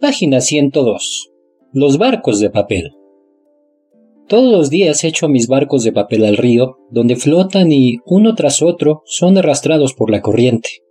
Página 102. Los barcos de papel. Todos los días echo mis barcos de papel al río, donde flotan y, uno tras otro, son arrastrados por la corriente.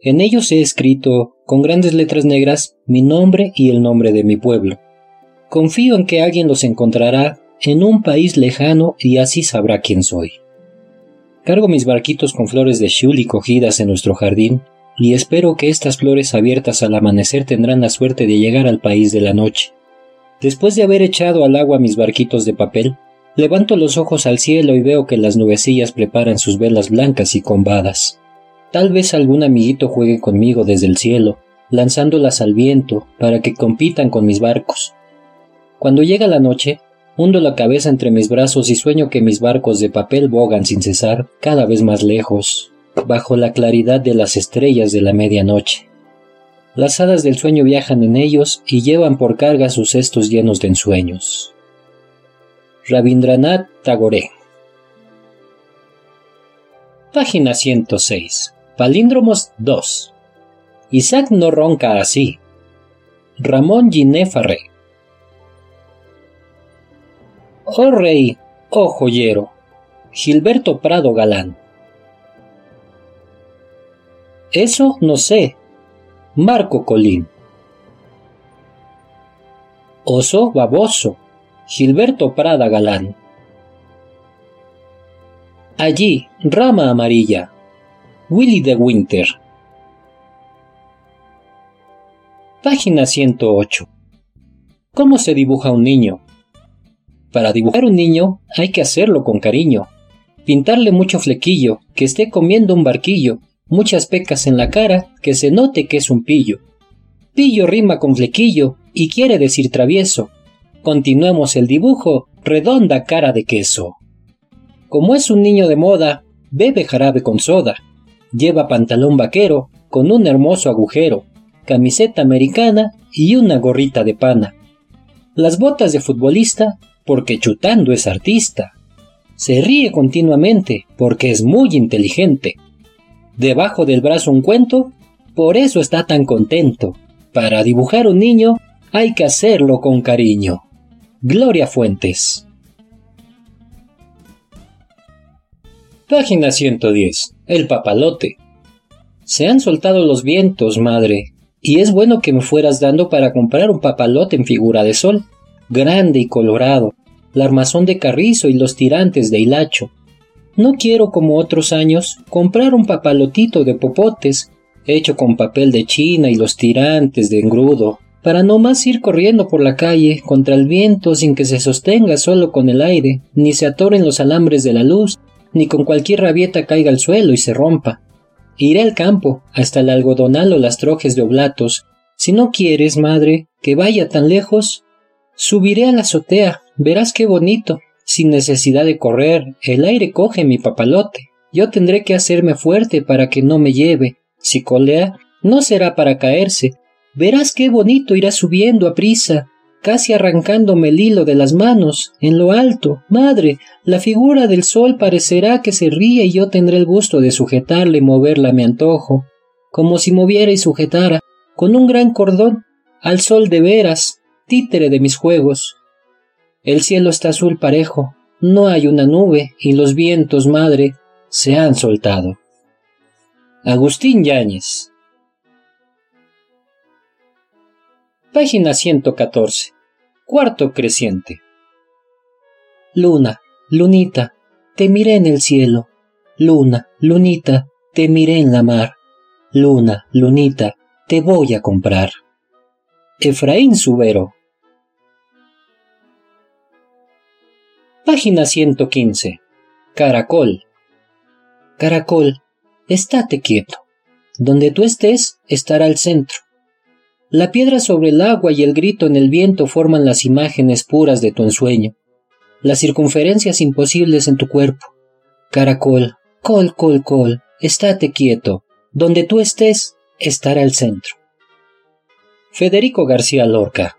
En ellos he escrito, con grandes letras negras, mi nombre y el nombre de mi pueblo. Confío en que alguien los encontrará en un país lejano y así sabrá quién soy. Cargo mis barquitos con flores de shuli cogidas en nuestro jardín y espero que estas flores abiertas al amanecer tendrán la suerte de llegar al país de la noche. Después de haber echado al agua mis barquitos de papel, levanto los ojos al cielo y veo que las nubecillas preparan sus velas blancas y combadas. Tal vez algún amiguito juegue conmigo desde el cielo, lanzándolas al viento para que compitan con mis barcos. Cuando llega la noche, hundo la cabeza entre mis brazos y sueño que mis barcos de papel bogan sin cesar, cada vez más lejos, bajo la claridad de las estrellas de la medianoche. Las hadas del sueño viajan en ellos y llevan por carga sus cestos llenos de ensueños. Rabindranath Tagore Página 106 Palíndromos 2 Isaac no ronca así. Ramón Ginéfarre Oh rey, oh joyero, Gilberto Prado Galán. Eso no sé. Marco Colín. Oso baboso. Gilberto Prada Galán. Allí, rama amarilla. Willy de Winter. Página 108. ¿Cómo se dibuja un niño? Para dibujar un niño hay que hacerlo con cariño. Pintarle mucho flequillo, que esté comiendo un barquillo, muchas pecas en la cara, que se note que es un pillo. Pillo rima con flequillo y quiere decir travieso. Continuemos el dibujo, redonda cara de queso. Como es un niño de moda, bebe jarabe con soda. Lleva pantalón vaquero con un hermoso agujero, camiseta americana y una gorrita de pana. Las botas de futbolista, porque chutando es artista. Se ríe continuamente, porque es muy inteligente debajo del brazo un cuento, por eso está tan contento. Para dibujar un niño hay que hacerlo con cariño. Gloria Fuentes. Página 110. El papalote. Se han soltado los vientos, madre, y es bueno que me fueras dando para comprar un papalote en figura de sol, grande y colorado, la armazón de carrizo y los tirantes de hilacho, no quiero, como otros años, comprar un papalotito de popotes, hecho con papel de china y los tirantes de engrudo, para no más ir corriendo por la calle contra el viento sin que se sostenga solo con el aire, ni se atoren los alambres de la luz, ni con cualquier rabieta caiga al suelo y se rompa. Iré al campo, hasta el algodonal o las trojes de oblatos. Si no quieres, madre, que vaya tan lejos, subiré a la azotea, verás qué bonito, sin necesidad de correr, el aire coge mi papalote. Yo tendré que hacerme fuerte para que no me lleve. Si colea, no será para caerse. Verás qué bonito irá subiendo a prisa, casi arrancándome el hilo de las manos, en lo alto. Madre, la figura del sol parecerá que se ríe y yo tendré el gusto de sujetarle y moverla a mi antojo, como si moviera y sujetara, con un gran cordón, al sol de veras, títere de mis juegos. El cielo está azul parejo, no hay una nube y los vientos, madre, se han soltado. Agustín Yáñez. Página 114. Cuarto creciente. Luna, lunita, te miré en el cielo. Luna, lunita, te miré en la mar. Luna, lunita, te voy a comprar. Efraín Subero. Página 115. Caracol. Caracol, estate quieto. Donde tú estés, estará el centro. La piedra sobre el agua y el grito en el viento forman las imágenes puras de tu ensueño, las circunferencias imposibles en tu cuerpo. Caracol, col, col, col, estate quieto. Donde tú estés, estará el centro. Federico García Lorca.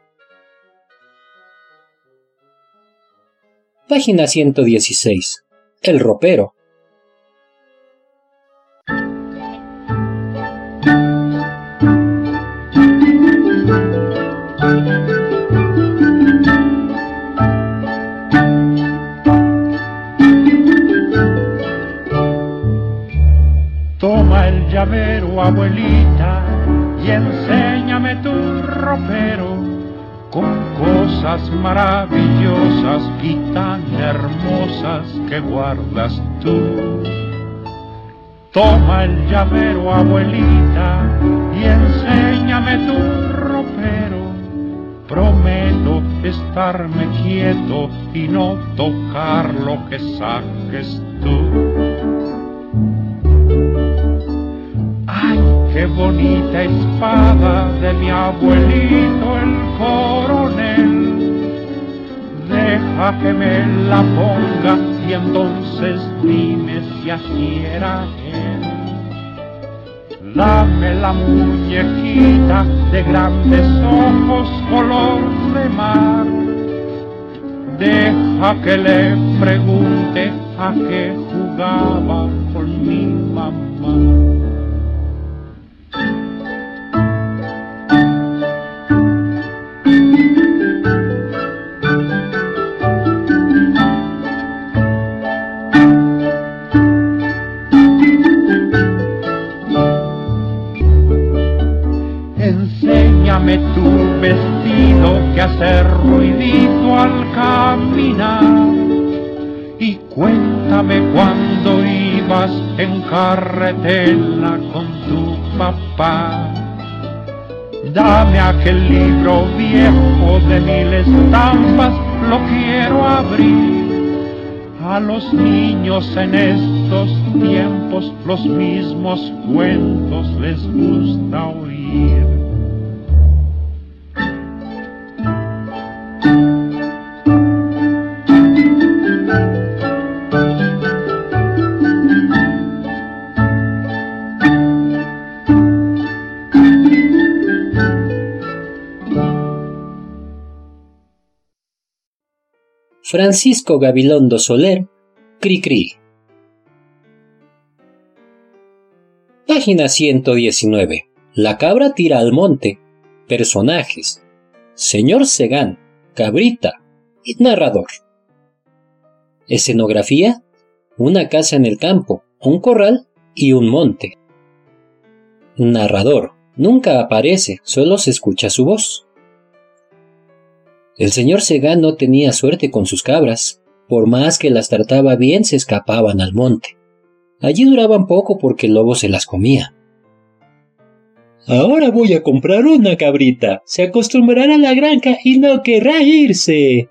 Página 116. El ropero. Toma el llavero, abuelita, y enséñame tu ropero con cosas maravillosas y tan hermosas que guardas tú. Toma el llavero, abuelita, y enséñame tu ropero. Prometo estarme quieto y no tocar lo que saques tú. Ay, qué bonita espada de mi abuelito el coronel. Deja que me la ponga y entonces dime si así era él. Dame la muñequita de grandes ojos color de mar. Deja que le pregunte a qué jugaba con mi mamá. Enséñame tu vestido que hace ruidito al caminar y cuéntame cuando ibas en carretera con tu papá. Dame aquel libro viejo de mil estampas, lo quiero abrir. A los niños en estos tiempos los mismos cuentos les gusta oír. Francisco Gabilondo Soler, Cricri. Página 119. La cabra tira al monte. Personajes. Señor Segán, Cabrita y narrador. Escenografía. Una casa en el campo, un corral y un monte. Narrador. Nunca aparece, solo se escucha su voz. El señor Segán no tenía suerte con sus cabras. Por más que las trataba bien, se escapaban al monte. Allí duraban poco porque el lobo se las comía. Ahora voy a comprar una cabrita. Se acostumbrará a la granja y no querrá irse.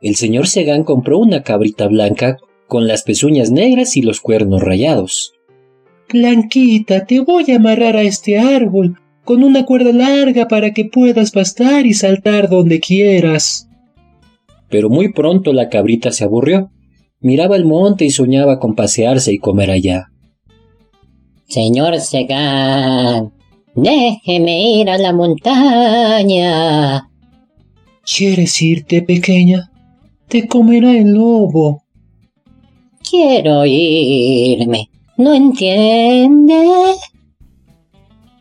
El señor Segán compró una cabrita blanca con las pezuñas negras y los cuernos rayados. Blanquita, te voy a amarrar a este árbol con una cuerda larga para que puedas pastar y saltar donde quieras. Pero muy pronto la cabrita se aburrió. Miraba el monte y soñaba con pasearse y comer allá. Señor Segán, déjeme ir a la montaña. ¿Quieres irte, pequeña? Te comerá el lobo. Quiero irme. ¿No entiende?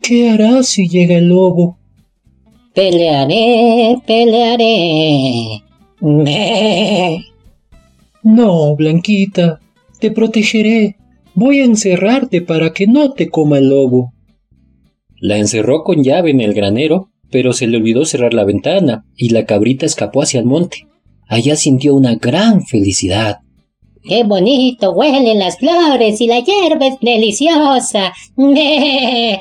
¿Qué harás si llega el lobo? Pelearé, pelearé. Me. No, Blanquita, te protegeré. Voy a encerrarte para que no te coma el lobo. La encerró con llave en el granero, pero se le olvidó cerrar la ventana y la cabrita escapó hacia el monte. Allá sintió una gran felicidad. ¡Qué bonito huelen las flores y la hierba es deliciosa! ¡Me!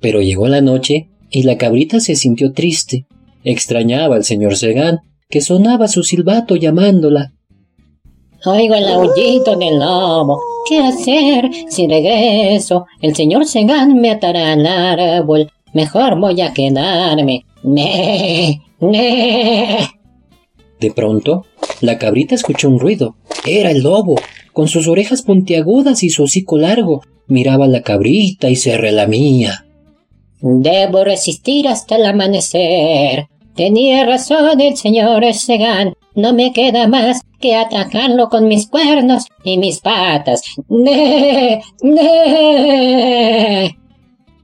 Pero llegó la noche y la cabrita se sintió triste. Extrañaba al señor Segán, que sonaba su silbato llamándola. Oigo el aullito del lobo. ¿Qué hacer si regreso? El señor Segán me atará al árbol. Mejor voy a quedarme. ¡Me! ¡Me! De pronto, la cabrita escuchó un ruido. Era el lobo. Con sus orejas puntiagudas y su hocico largo, miraba la cabrita y se relamía. Debo resistir hasta el amanecer. Tenía razón el señor Segán. No me queda más que atacarlo con mis cuernos y mis patas. ¡Ne! ¡Ne!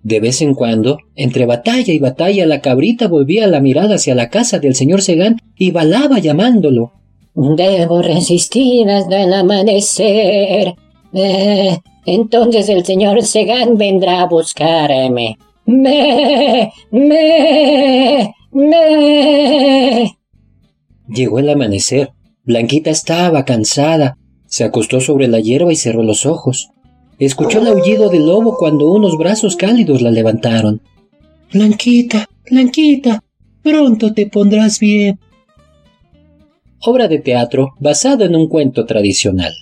De vez en cuando, entre batalla y batalla, la cabrita volvía la mirada hacia la casa del señor Segán y balaba llamándolo. Debo resistir hasta el amanecer. Eh, Entonces el señor Segan vendrá a buscarme. Me, me, me. Llegó el amanecer. Blanquita estaba cansada. Se acostó sobre la hierba y cerró los ojos. Escuchó el aullido del lobo cuando unos brazos cálidos la levantaron. Blanquita, Blanquita, pronto te pondrás bien. Obra de teatro basada en un cuento tradicional.